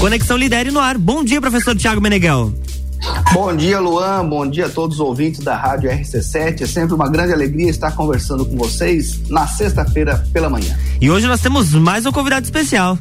Conexão Lidere no ar. Bom dia, professor Tiago Meneghel. Bom dia, Luan. Bom dia a todos os ouvintes da Rádio RC7. É sempre uma grande alegria estar conversando com vocês na sexta-feira pela manhã. E hoje nós temos mais um convidado especial.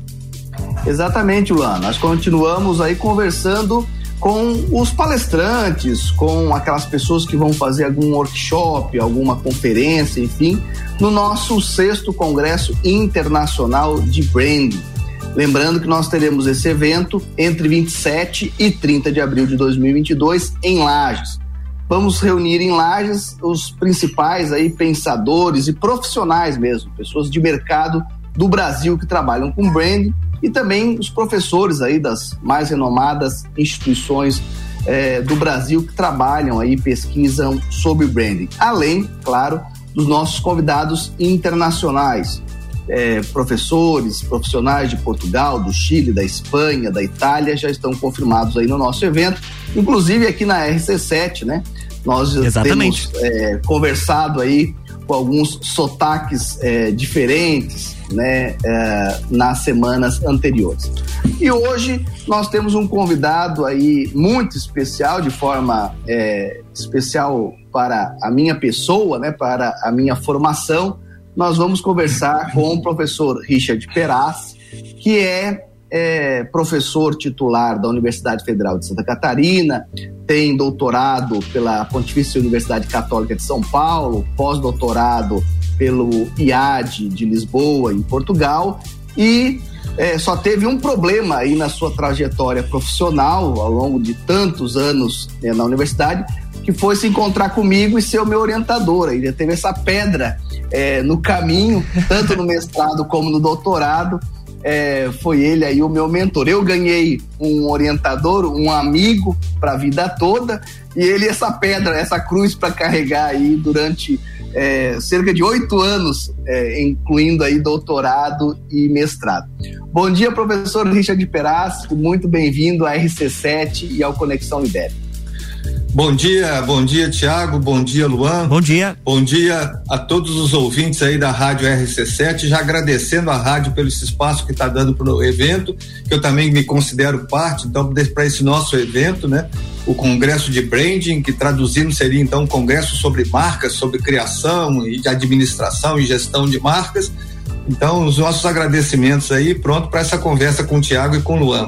Exatamente, Luan. Nós continuamos aí conversando com os palestrantes, com aquelas pessoas que vão fazer algum workshop, alguma conferência, enfim, no nosso sexto Congresso Internacional de Branding. Lembrando que nós teremos esse evento entre 27 e 30 de abril de 2022 em Lages. Vamos reunir em Lages os principais aí pensadores e profissionais mesmo, pessoas de mercado do Brasil que trabalham com branding e também os professores aí das mais renomadas instituições é, do Brasil que trabalham aí, pesquisam sobre branding. Além, claro, dos nossos convidados internacionais, é, professores, profissionais de Portugal, do Chile, da Espanha, da Itália já estão confirmados aí no nosso evento, inclusive aqui na RC7, né? Nós Exatamente. temos é, conversado aí com alguns sotaques é, diferentes, né, é, nas semanas anteriores. E hoje nós temos um convidado aí muito especial, de forma é, especial para a minha pessoa, né, para a minha formação. Nós vamos conversar com o professor Richard Peraz, que é é professor titular da Universidade Federal de Santa Catarina, tem doutorado pela Pontifícia Universidade Católica de São Paulo, pós-doutorado pelo IAD de Lisboa, em Portugal, e é, só teve um problema aí na sua trajetória profissional ao longo de tantos anos né, na universidade, que foi se encontrar comigo e ser o meu orientador. Ele teve essa pedra é, no caminho, tanto no mestrado como no doutorado. É, foi ele aí o meu mentor. Eu ganhei um orientador, um amigo para a vida toda, e ele essa pedra, essa cruz para carregar aí durante é, cerca de oito anos, é, incluindo aí doutorado e mestrado. Bom dia, professor Richard Peraz, muito bem-vindo à RC7 e ao Conexão Ibérica. Bom dia, bom dia, Tiago, bom dia, Luan. Bom dia. Bom dia a todos os ouvintes aí da Rádio RC7, já agradecendo a rádio pelo esse espaço que está dando para o evento, que eu também me considero parte, então, para esse nosso evento, né? O Congresso de Branding, que traduzindo seria então um congresso sobre marcas, sobre criação e de administração e gestão de marcas. Então, os nossos agradecimentos aí, pronto para essa conversa com o Tiago e com o Luan.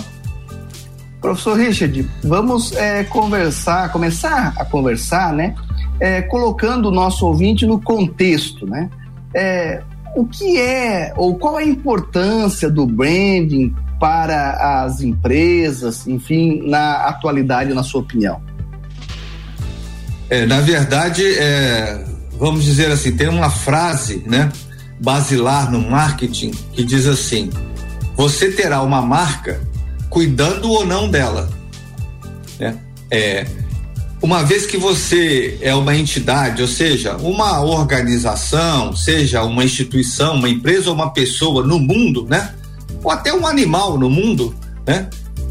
Professor Richard, vamos é, conversar, começar a conversar, né? É, colocando o nosso ouvinte no contexto, né? É, o que é ou qual a importância do branding para as empresas, enfim, na atualidade, na sua opinião? É, na verdade, é, vamos dizer assim, tem uma frase, né, basilar no marketing que diz assim: você terá uma marca cuidando ou não dela. Né? É, uma vez que você é uma entidade, ou seja, uma organização, seja uma instituição, uma empresa ou uma pessoa no mundo, né? Ou até um animal no mundo, né?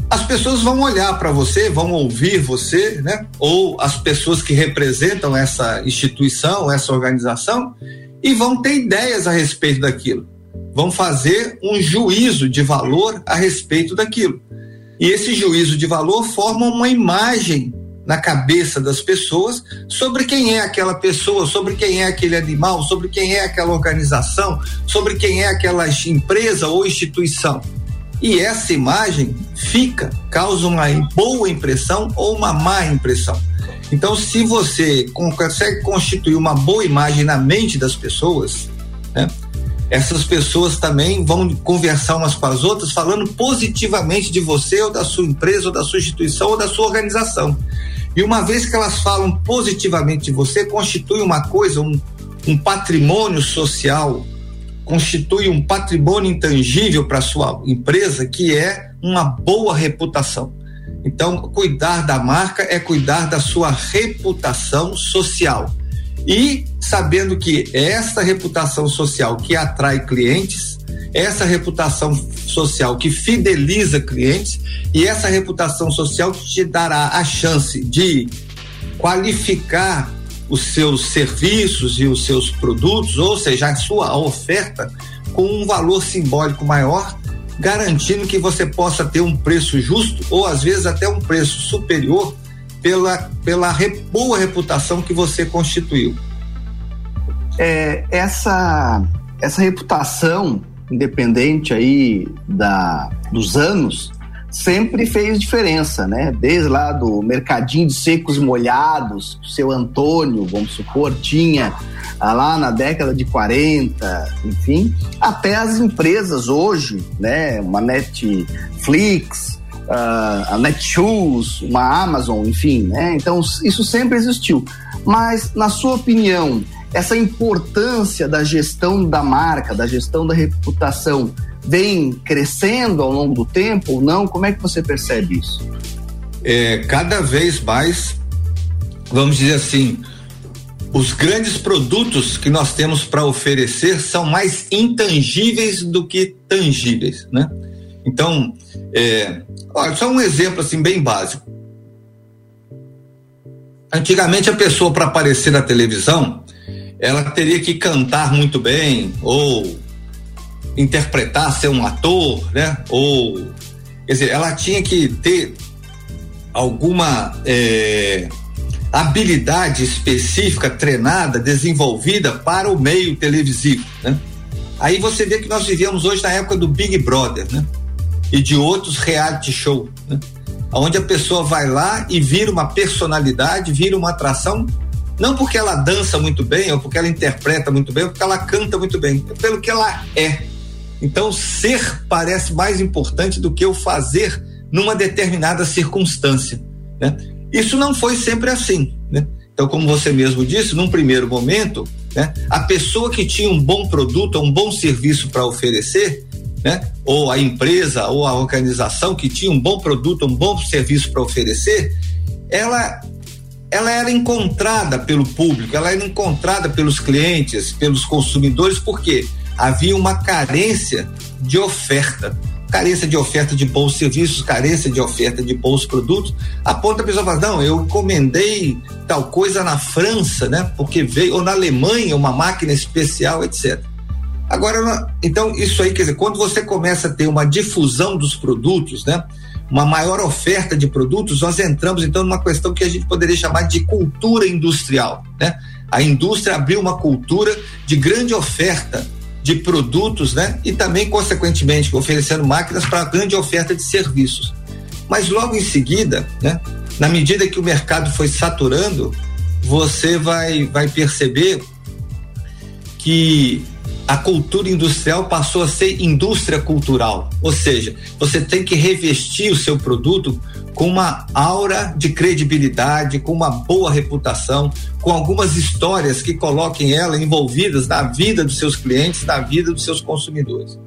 As pessoas vão olhar para você, vão ouvir você, né? Ou as pessoas que representam essa instituição, essa organização, e vão ter ideias a respeito daquilo. Vão fazer um juízo de valor a respeito daquilo. E esse juízo de valor forma uma imagem na cabeça das pessoas sobre quem é aquela pessoa, sobre quem é aquele animal, sobre quem é aquela organização, sobre quem é aquela empresa ou instituição. E essa imagem fica, causa uma boa impressão ou uma má impressão. Então, se você consegue constituir uma boa imagem na mente das pessoas, né, essas pessoas também vão conversar umas com as outras falando positivamente de você ou da sua empresa ou da sua instituição ou da sua organização. E uma vez que elas falam positivamente de você, constitui uma coisa, um, um patrimônio social, constitui um patrimônio intangível para sua empresa que é uma boa reputação. Então, cuidar da marca é cuidar da sua reputação social e sabendo que essa reputação social que atrai clientes, essa reputação social que fideliza clientes e essa reputação social que te dará a chance de qualificar os seus serviços e os seus produtos, ou seja, a sua oferta com um valor simbólico maior, garantindo que você possa ter um preço justo ou às vezes até um preço superior pela, pela boa reputação que você constituiu. É, essa, essa reputação, independente aí da, dos anos, sempre fez diferença, né? Desde lá do mercadinho de secos molhados, o seu Antônio, vamos supor, tinha ah, lá na década de 40, enfim, até as empresas hoje, né? Uma Netflix, a Netshoes, uma Amazon, enfim, né? Então isso sempre existiu. Mas, na sua opinião, essa importância da gestão da marca, da gestão da reputação, vem crescendo ao longo do tempo ou não? Como é que você percebe isso? É, cada vez mais, vamos dizer assim, os grandes produtos que nós temos para oferecer são mais intangíveis do que tangíveis, né? Então, é, olha, só um exemplo assim bem básico. Antigamente a pessoa para aparecer na televisão, ela teria que cantar muito bem ou interpretar, ser um ator, né? Ou quer dizer, ela tinha que ter alguma é, habilidade específica, treinada, desenvolvida para o meio televisivo, né? Aí você vê que nós vivemos hoje na época do Big Brother, né? E de outros reality show, né? Onde a pessoa vai lá e vira uma personalidade, vira uma atração, não porque ela dança muito bem, ou porque ela interpreta muito bem, ou porque ela canta muito bem, é pelo que ela é. Então, ser parece mais importante do que o fazer numa determinada circunstância. Né? Isso não foi sempre assim. Né? Então, como você mesmo disse, num primeiro momento, né, a pessoa que tinha um bom produto, um bom serviço para oferecer, né, ou a empresa ou a organização que tinha um bom produto, um bom serviço para oferecer, ela ela era encontrada pelo público, ela era encontrada pelos clientes, pelos consumidores, por quê? havia uma carência de oferta. Carência de oferta de bons serviços, carência de oferta de bons produtos, a ponto da pessoa falar, não, eu encomendei tal coisa na França, né? Porque veio, ou na Alemanha, uma máquina especial, etc. Agora, então, isso aí, quer dizer, quando você começa a ter uma difusão dos produtos, né? Uma maior oferta de produtos, nós entramos então numa questão que a gente poderia chamar de cultura industrial, né? A indústria abriu uma cultura de grande oferta de produtos, né? E também, consequentemente, oferecendo máquinas para grande oferta de serviços. Mas logo em seguida, né? Na medida que o mercado foi saturando, você vai, vai perceber que a cultura industrial passou a ser indústria cultural, ou seja, você tem que revestir o seu produto com uma aura de credibilidade, com uma boa reputação, com algumas histórias que coloquem ela envolvidas na vida dos seus clientes, na vida dos seus consumidores.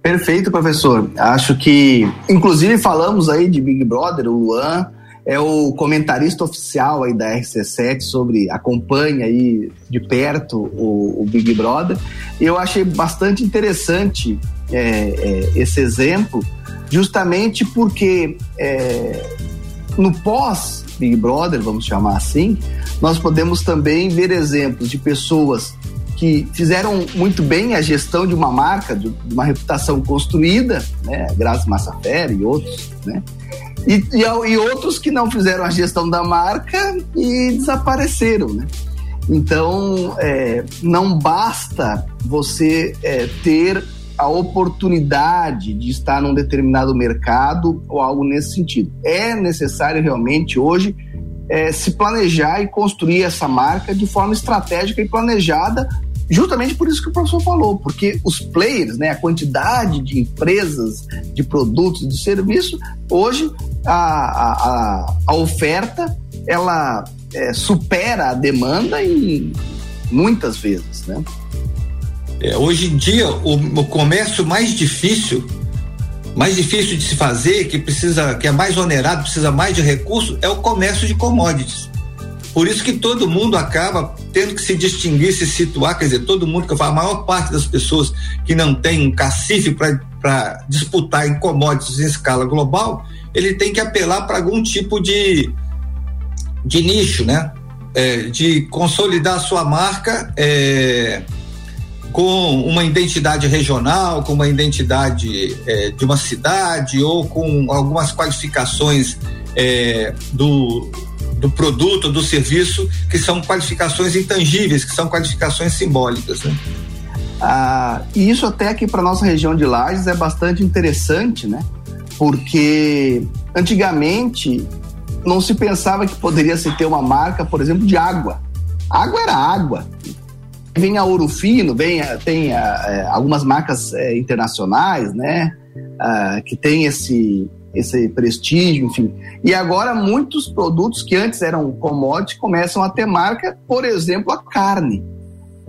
Perfeito, professor. Acho que, inclusive, falamos aí de Big Brother, o Luan é o comentarista oficial aí da RC7 sobre acompanha aí de perto o, o Big Brother. E eu achei bastante interessante é, é, esse exemplo, justamente porque é, no pós Big Brother, vamos chamar assim, nós podemos também ver exemplos de pessoas que fizeram muito bem a gestão de uma marca, de uma reputação construída, né, Grazi Massafera e outros, né, e, e, e, outros que não fizeram a gestão da marca e desapareceram, né? Então, é, não basta você é, ter a oportunidade de estar num determinado mercado ou algo nesse sentido. É necessário realmente hoje é, se planejar e construir essa marca de forma estratégica e planejada justamente por isso que o professor falou, porque os players, né, a quantidade de empresas, de produtos, de serviços, hoje a, a, a oferta ela é, supera a demanda em muitas vezes, né? É, hoje em dia o, o comércio mais difícil mais difícil de se fazer, que precisa, que é mais onerado, precisa mais de recursos, é o comércio de commodities. Por isso que todo mundo acaba tendo que se distinguir, se situar, quer dizer, todo mundo que eu falo, a maior parte das pessoas que não tem um cacife para disputar em commodities em escala global, ele tem que apelar para algum tipo de, de nicho, né? É, de consolidar sua marca é, com uma identidade regional, com uma identidade é, de uma cidade ou com algumas qualificações é, do, do produto, do serviço, que são qualificações intangíveis, que são qualificações simbólicas. Né? Ah, e isso até aqui para nossa região de Lages é bastante interessante, né? Porque antigamente não se pensava que poderia se ter uma marca, por exemplo, de água. Água era água. Vem a Ouro Fino, vem a, tem a, é, algumas marcas é, internacionais, né? Ah, que tem esse, esse prestígio, enfim. E agora muitos produtos que antes eram commodity começam a ter marca, por exemplo, a carne.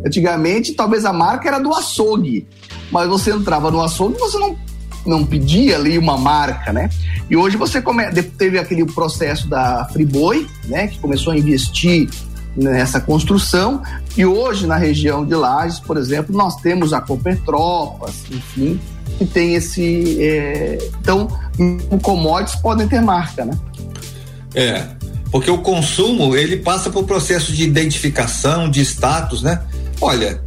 Antigamente, talvez a marca era do açougue, mas você entrava no açougue e você não, não pedia ali uma marca, né? E hoje você come, teve aquele processo da Friboi, né, que começou a investir nessa construção, e hoje na região de Lages, por exemplo, nós temos a Copetropas, enfim, que tem esse. É... Então, commodities podem ter marca, né? É, porque o consumo ele passa por processo de identificação, de status, né? Olha,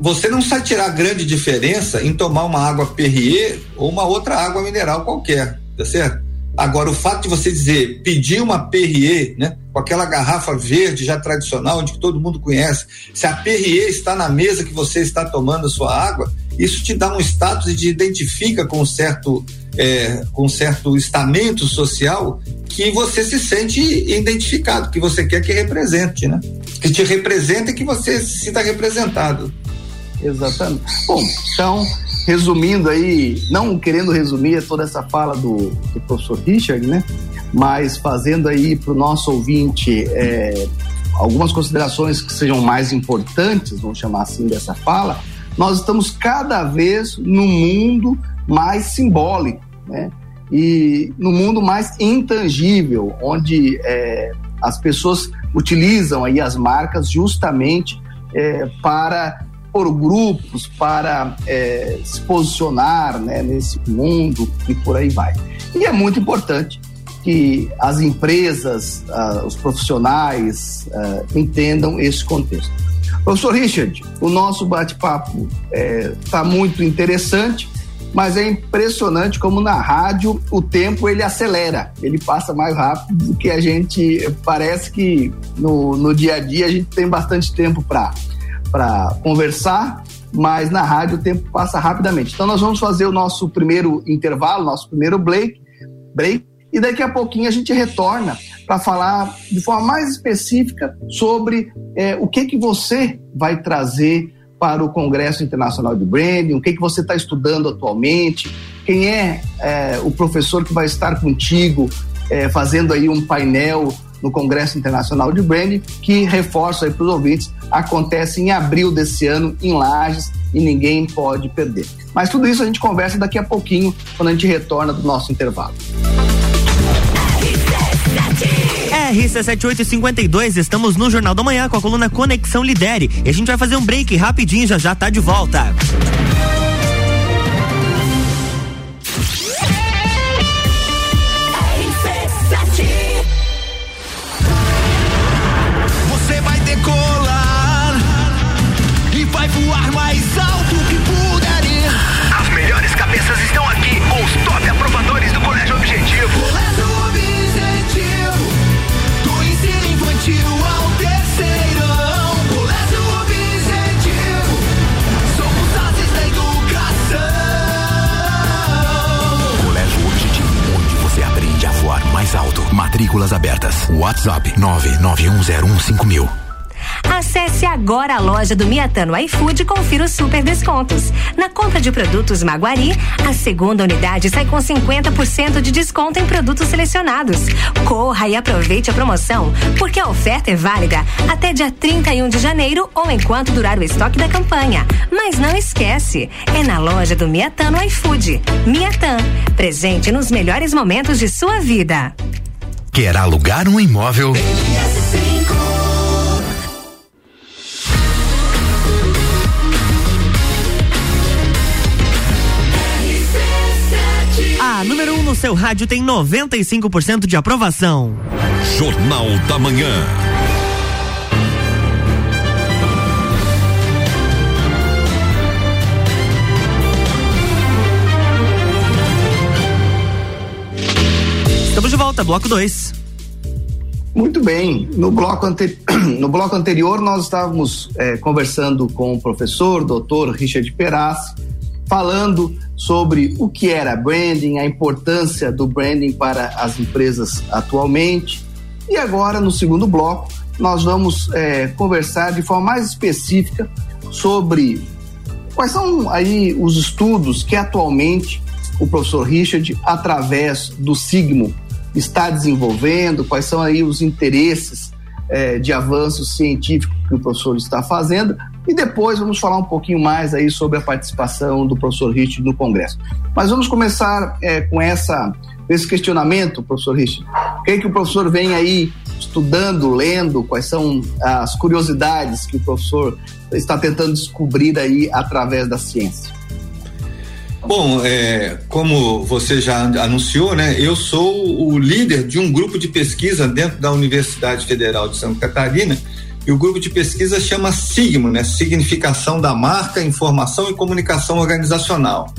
você não sai tirar grande diferença em tomar uma água Perrier ou uma outra água mineral qualquer, tá certo? Agora, o fato de você dizer, pedir uma Perrier, né, com aquela garrafa verde já tradicional, onde todo mundo conhece, se a Perrier está na mesa que você está tomando a sua água, isso te dá um status e te identifica com um certo, é, com certo estamento social que você se sente identificado, que você quer que represente, né? Que te representa e que você se sinta representado. Exatamente. Bom, então, resumindo aí, não querendo resumir toda essa fala do, do professor Richard, né? Mas fazendo aí para o nosso ouvinte é, algumas considerações que sejam mais importantes, vamos chamar assim dessa fala, nós estamos cada vez no mundo mais simbólico, né? E no mundo mais intangível, onde é, as pessoas utilizam aí as marcas justamente é, para por grupos, para é, se posicionar né, nesse mundo e por aí vai. E é muito importante que as empresas, uh, os profissionais uh, entendam esse contexto. Professor Richard, o nosso bate-papo está é, muito interessante, mas é impressionante como na rádio o tempo ele acelera, ele passa mais rápido do que a gente parece que no, no dia a dia a gente tem bastante tempo para para conversar, mas na rádio o tempo passa rapidamente. Então nós vamos fazer o nosso primeiro intervalo, nosso primeiro break, break e daqui a pouquinho a gente retorna para falar de forma mais específica sobre é, o que que você vai trazer para o Congresso Internacional de Branding, o que que você está estudando atualmente, quem é, é, o professor que vai estar contigo é, fazendo aí um painel no Congresso Internacional de Branding, que reforço aí para os ouvintes, acontece em abril desse ano em Lages e ninguém pode perder. Mas tudo isso a gente conversa daqui a pouquinho, quando a gente retorna do nosso intervalo. RC7852, estamos no Jornal da Manhã com a coluna Conexão Lidere. E a gente vai fazer um break rapidinho, já já tá de volta. Matrículas abertas. WhatsApp 991015000. Acesse agora a loja do Miatano iFood e confira os super descontos. Na compra de produtos Maguari, a segunda unidade sai com 50% de desconto em produtos selecionados. Corra e aproveite a promoção, porque a oferta é válida até dia 31 de janeiro ou enquanto durar o estoque da campanha. Mas não esquece, é na loja do Miatano iFood. Miatan, presente nos melhores momentos de sua vida. Quer alugar um imóvel? A número 1 um no seu rádio tem 95% de aprovação. Jornal da Manhã. Bloco 2. Muito bem. No bloco, no bloco anterior, nós estávamos é, conversando com o professor, doutor Richard Peraz, falando sobre o que era branding, a importância do branding para as empresas atualmente. E agora, no segundo bloco, nós vamos é, conversar de forma mais específica sobre quais são aí os estudos que atualmente o professor Richard, através do Sigmo, está desenvolvendo, quais são aí os interesses é, de avanço científico que o professor está fazendo e depois vamos falar um pouquinho mais aí sobre a participação do professor Richard no Congresso. Mas vamos começar é, com essa esse questionamento, professor Richard. O que, é que o professor vem aí estudando, lendo, quais são as curiosidades que o professor está tentando descobrir aí através da ciência? Bom, é, como você já anunciou, né, eu sou o líder de um grupo de pesquisa dentro da Universidade Federal de Santa Catarina e o grupo de pesquisa chama Sigma, né, Significação da Marca, Informação e Comunicação Organizacional.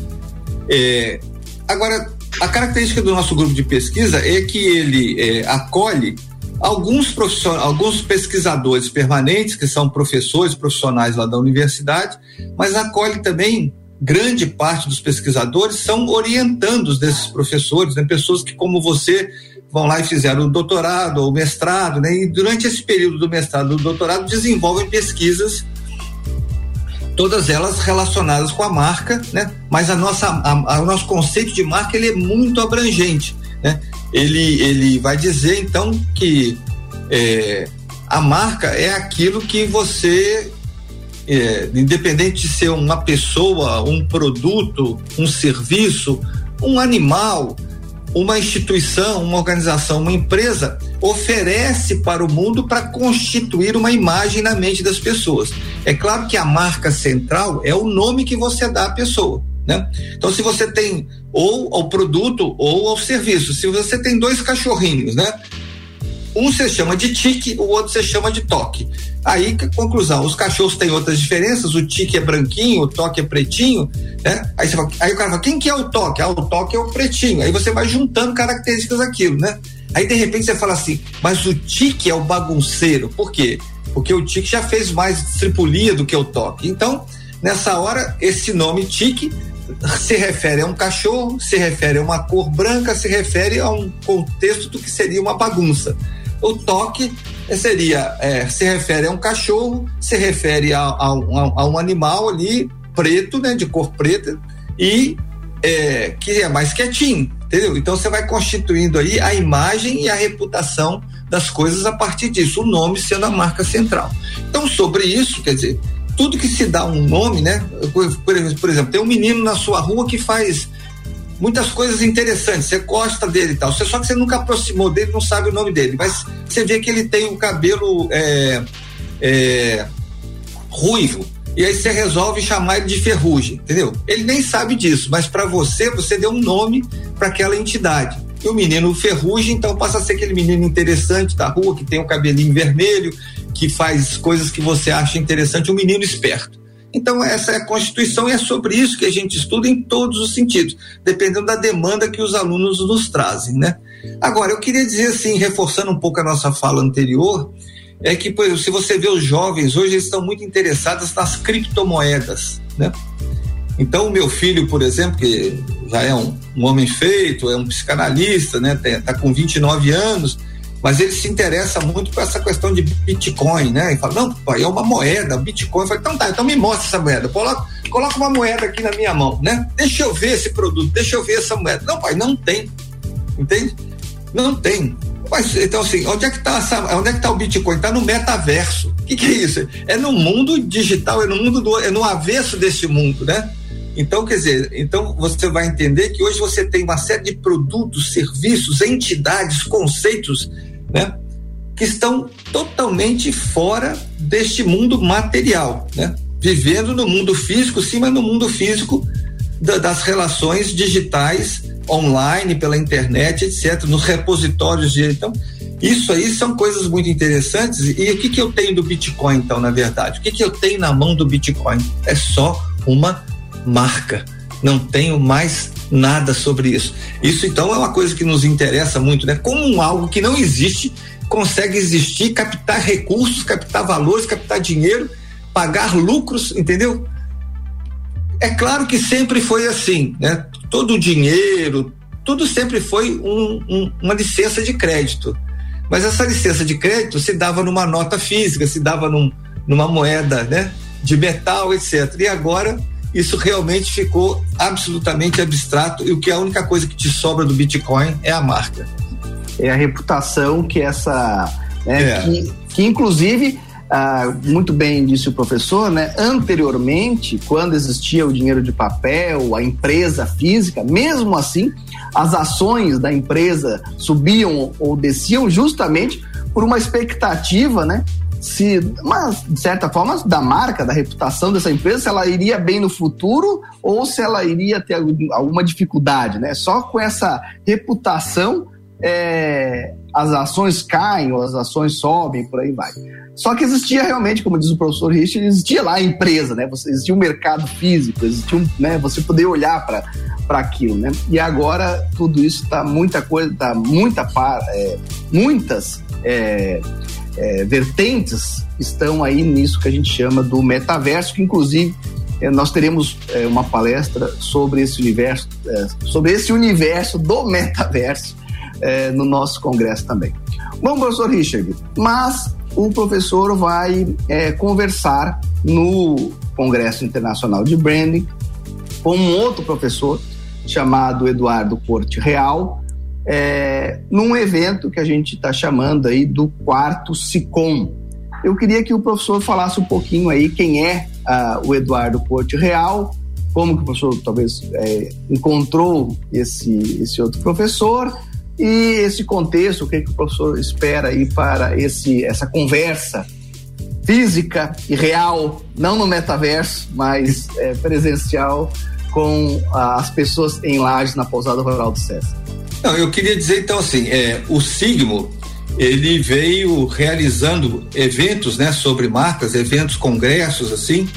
É, agora, a característica do nosso grupo de pesquisa é que ele é, acolhe alguns profissionais, alguns pesquisadores permanentes que são professores profissionais lá da universidade, mas acolhe também grande parte dos pesquisadores são orientandos desses professores, né? pessoas que, como você, vão lá e fizeram o doutorado ou mestrado, né? E durante esse período do mestrado e do doutorado desenvolvem pesquisas, todas elas relacionadas com a marca, né? Mas a nossa, a, a, o nosso conceito de marca ele é muito abrangente, né? Ele, ele vai dizer então que é, a marca é aquilo que você é, independente de ser uma pessoa, um produto, um serviço, um animal, uma instituição, uma organização, uma empresa oferece para o mundo para constituir uma imagem na mente das pessoas. É claro que a marca central é o nome que você dá à pessoa. Né? Então, se você tem ou ao produto ou ao serviço, se você tem dois cachorrinhos, né? Um você chama de tique, o outro você chama de toque. Aí, conclusão, os cachorros têm outras diferenças, o tique é branquinho, o toque é pretinho, né? Aí, fala, aí o cara fala, quem que é o toque? Ah, o toque é o pretinho. Aí você vai juntando características daquilo, né? Aí de repente você fala assim, mas o tique é o bagunceiro. Por quê? Porque o tique já fez mais tripulia do que o toque. Então, nessa hora, esse nome tique se refere a um cachorro, se refere a uma cor branca, se refere a um contexto do que seria uma bagunça. O toque seria, é, se refere a um cachorro, se refere a, a, a, um animal ali preto, né, de cor preta, e é, que é mais quietinho, entendeu? Então você vai constituindo aí a imagem e a reputação das coisas a partir disso, o nome sendo a marca central. Então, sobre isso, quer dizer, tudo que se dá um nome, né? Por, por exemplo, tem um menino na sua rua que faz muitas coisas interessantes, você gosta dele e tal, você, só que você nunca aproximou dele, não sabe o nome dele, mas você vê que ele tem o um cabelo é, é, ruivo, e aí você resolve chamar ele de ferrugem, entendeu? Ele nem sabe disso, mas para você, você deu um nome para aquela entidade. E o menino ferrugem, então passa a ser aquele menino interessante da rua, que tem o um cabelinho vermelho, que faz coisas que você acha interessante, um menino esperto. Então, essa é a Constituição e é sobre isso que a gente estuda em todos os sentidos, dependendo da demanda que os alunos nos trazem, né? Agora, eu queria dizer assim, reforçando um pouco a nossa fala anterior, é que, exemplo, se você vê os jovens hoje, eles estão muito interessados nas criptomoedas, né? Então, o meu filho, por exemplo, que já é um, um homem feito, é um psicanalista, né? Tá com 29 anos, mas ele se interessa muito por essa questão de Bitcoin, né? E fala, não, pai, é uma moeda, Bitcoin. Eu falei, então tá, então me mostra essa moeda. Coloca, coloca uma moeda aqui na minha mão, né? Deixa eu ver esse produto, deixa eu ver essa moeda. Não, pai, não tem. Entende? Não tem. Mas, então, assim, onde é que está onde é que tá o Bitcoin? Está no metaverso. O que, que, é isso? É no mundo digital, é no mundo do, é no avesso desse mundo, né? Então, quer dizer, então você vai entender que hoje você tem uma série de produtos, serviços, entidades, conceitos, né? Que estão totalmente fora deste mundo material, né? Vivendo no mundo físico, sim, mas no mundo físico da, das relações digitais, online, pela internet, etc., nos repositórios de. Então, isso aí são coisas muito interessantes. E o que, que eu tenho do Bitcoin, então, na verdade? O que, que eu tenho na mão do Bitcoin? É só uma marca. Não tenho mais nada sobre isso. Isso então é uma coisa que nos interessa muito, né? Como algo que não existe consegue existir, captar recursos, captar valores, captar dinheiro, pagar lucros, entendeu? É claro que sempre foi assim, né? Todo o dinheiro, tudo sempre foi um, um, uma licença de crédito. Mas essa licença de crédito se dava numa nota física, se dava num, numa moeda, né? De metal, etc. E agora isso realmente ficou absolutamente abstrato e o que é a única coisa que te sobra do Bitcoin é a marca. É a reputação que essa. Né, é. que, que, inclusive, ah, muito bem disse o professor, né? Anteriormente, quando existia o dinheiro de papel, a empresa física, mesmo assim, as ações da empresa subiam ou desciam justamente por uma expectativa, né? Se, mas, de certa forma, da marca, da reputação dessa empresa, se ela iria bem no futuro ou se ela iria ter alguma dificuldade, né? Só com essa reputação é, as ações caem ou as ações sobem, por aí vai. Só que existia realmente, como diz o professor Richard, existia lá a empresa, né? Você, existia um mercado físico, existia um, né? Você poder olhar para aquilo, né? E agora tudo isso está muita coisa, está muita é, muitas é, é, vertentes estão aí nisso que a gente chama do metaverso, que inclusive é, nós teremos é, uma palestra sobre esse universo, é, sobre esse universo do metaverso é, no nosso congresso também. Bom, professor Richard, mas o professor vai conversar no Congresso Internacional de Branding com um outro professor chamado Eduardo Corte Real, é, num evento que a gente está chamando aí do quarto SICOM. Eu queria que o professor falasse um pouquinho aí quem é uh, o Eduardo Porte Real, como que o professor talvez é, encontrou esse, esse outro professor e esse contexto, o que, que o professor espera aí para esse, essa conversa física e real, não no metaverso, mas é, presencial com as pessoas em Lages na pousada rural do César. Não, eu queria dizer então assim, é, o Sigmo ele veio realizando eventos, né, sobre marcas, eventos, congressos assim,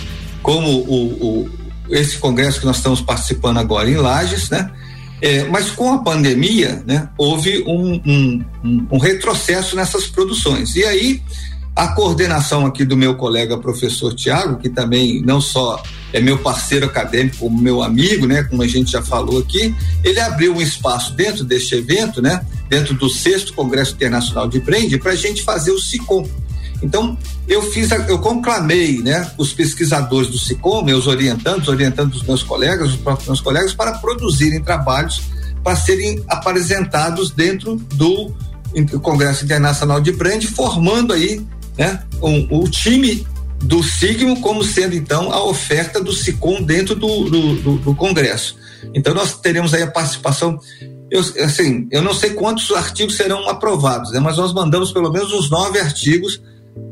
como o, o esse congresso que nós estamos participando agora em Lages, né? É, mas com a pandemia, né, houve um, um, um, retrocesso nessas produções. E aí a coordenação aqui do meu colega professor Tiago, que também não só é meu parceiro acadêmico, meu amigo, né, como a gente já falou aqui, ele abriu um espaço dentro deste evento, né, dentro do sexto Congresso Internacional de Brand, para a gente fazer o SICOM. Então, eu fiz, eu conclamei, né, os pesquisadores do SICOM, meus orientantes, orientando os meus colegas, os meus colegas, para produzirem trabalhos para serem apresentados dentro do Congresso Internacional de Brand, formando aí né, um, o time do Sigmo como sendo então a oferta do SICOM dentro do, do, do, do Congresso. Então nós teremos aí a participação eu, assim, eu não sei quantos artigos serão aprovados, né, mas nós mandamos pelo menos uns nove artigos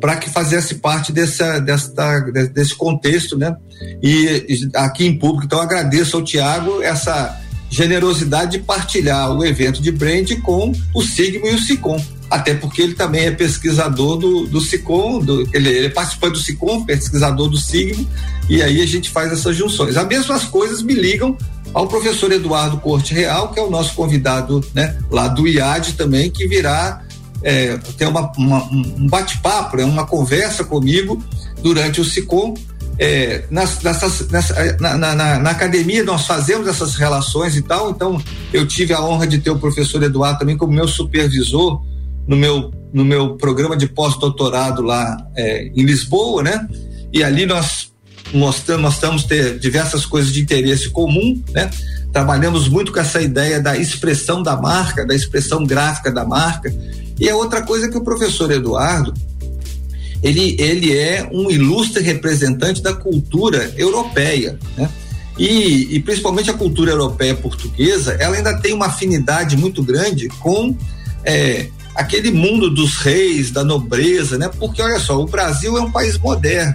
para que fizesse parte dessa, dessa, desse contexto, né? E aqui em público, então agradeço ao Tiago essa generosidade de partilhar o evento de brand com o Sigmo e o Sicom até porque ele também é pesquisador do, do SICOM, do, ele, ele é participante do SICOM, pesquisador do SIGMO, e aí a gente faz essas junções. As mesmas coisas me ligam ao professor Eduardo Corte Real, que é o nosso convidado né, lá do IAD também, que virá é, ter uma, uma, um bate-papo, né, uma conversa comigo durante o SICOM. É, nas, nessas, nessa, na, na, na, academia nós fazemos essas relações e tal, então eu tive a honra de ter o professor Eduardo também como meu supervisor no meu, no meu programa de pós-doutorado lá é, em Lisboa, né? E ali nós mostramos, mostramos ter diversas coisas de interesse comum, né? Trabalhamos muito com essa ideia da expressão da marca, da expressão gráfica da marca. E a outra coisa que o professor Eduardo, ele, ele é um ilustre representante da cultura europeia, né? E, e, principalmente a cultura europeia portuguesa, ela ainda tem uma afinidade muito grande com é, aquele mundo dos reis, da nobreza, né? Porque olha só, o Brasil é um país moderno.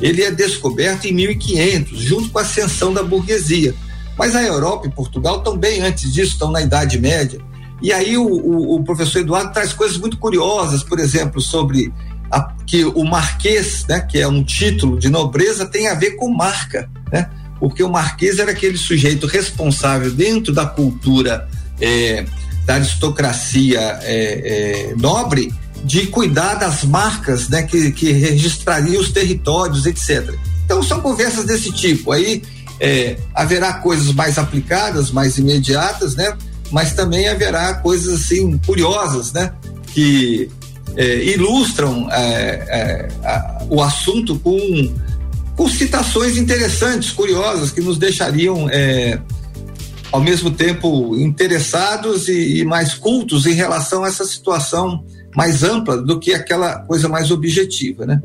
Ele é descoberto em 1500, junto com a ascensão da burguesia. Mas a Europa e Portugal bem antes disso, estão na Idade Média. E aí o, o, o professor Eduardo traz coisas muito curiosas, por exemplo, sobre a, que o marquês, né, que é um título de nobreza, tem a ver com marca, né? Porque o Marquês era aquele sujeito responsável dentro da cultura é, da aristocracia é, é, nobre de cuidar das marcas né, que, que registrariam os territórios, etc. Então são conversas desse tipo. Aí é, haverá coisas mais aplicadas, mais imediatas, né? Mas também haverá coisas assim curiosas, né? Que é, ilustram é, é o assunto com, com citações interessantes, curiosas, que nos deixariam ao mesmo tempo interessados e, e mais cultos em relação a essa situação mais ampla do que aquela coisa mais objetiva, né?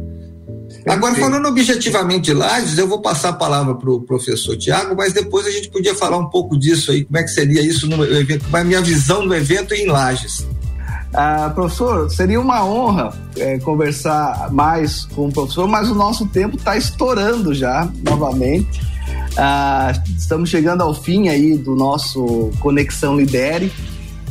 Agora, falando objetivamente de Lages, eu vou passar a palavra para o professor Tiago, mas depois a gente podia falar um pouco disso aí, como é que seria isso no evento, qual é a minha visão do evento em Lages. Ah, professor, seria uma honra é, conversar mais com o professor, mas o nosso tempo está estourando já, novamente. Ah, estamos chegando ao fim aí do nosso Conexão Lidere.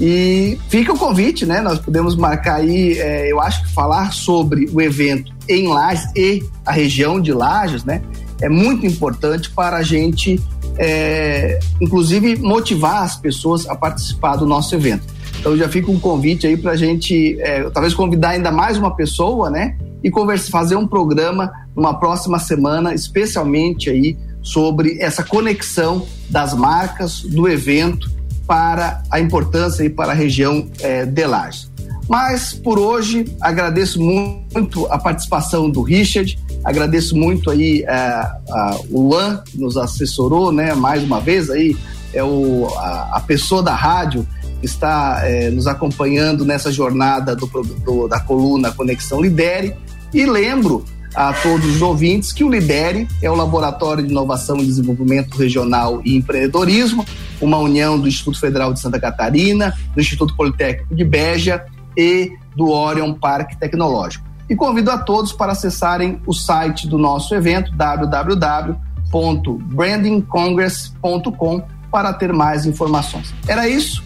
E fica o convite, né? Nós podemos marcar aí, é, eu acho que falar sobre o evento em Lages e a região de Lages, né? É muito importante para a gente, é, inclusive, motivar as pessoas a participar do nosso evento. Então já fica um convite aí para a gente, é, talvez convidar ainda mais uma pessoa, né? E conversa, fazer um programa numa próxima semana, especialmente aí sobre essa conexão das marcas, do evento para a importância e para a região é, de Lages. Mas por hoje agradeço muito a participação do Richard, agradeço muito aí é, a, o Luan que nos assessorou, né? Mais uma vez aí é o, a, a pessoa da rádio que está é, nos acompanhando nessa jornada do, do, da coluna Conexão Lidere e lembro a todos os ouvintes que o Lidere é o Laboratório de Inovação e Desenvolvimento Regional e Empreendedorismo, uma união do Instituto Federal de Santa Catarina, do Instituto Politécnico de Beja e do Orion Parque Tecnológico. E convido a todos para acessarem o site do nosso evento www.brandingcongress.com para ter mais informações. Era isso.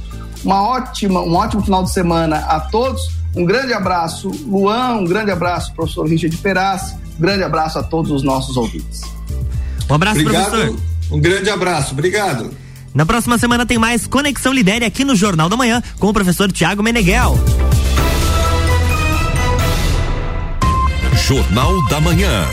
Uma ótima, um ótimo final de semana a todos um grande abraço, Luan, um grande abraço, professor Richard Peraz, um grande abraço a todos os nossos ouvintes. Um abraço, obrigado, professor. Um grande abraço, obrigado. Na próxima semana tem mais Conexão Lidere aqui no Jornal da Manhã com o professor Tiago Meneghel. Jornal da Manhã.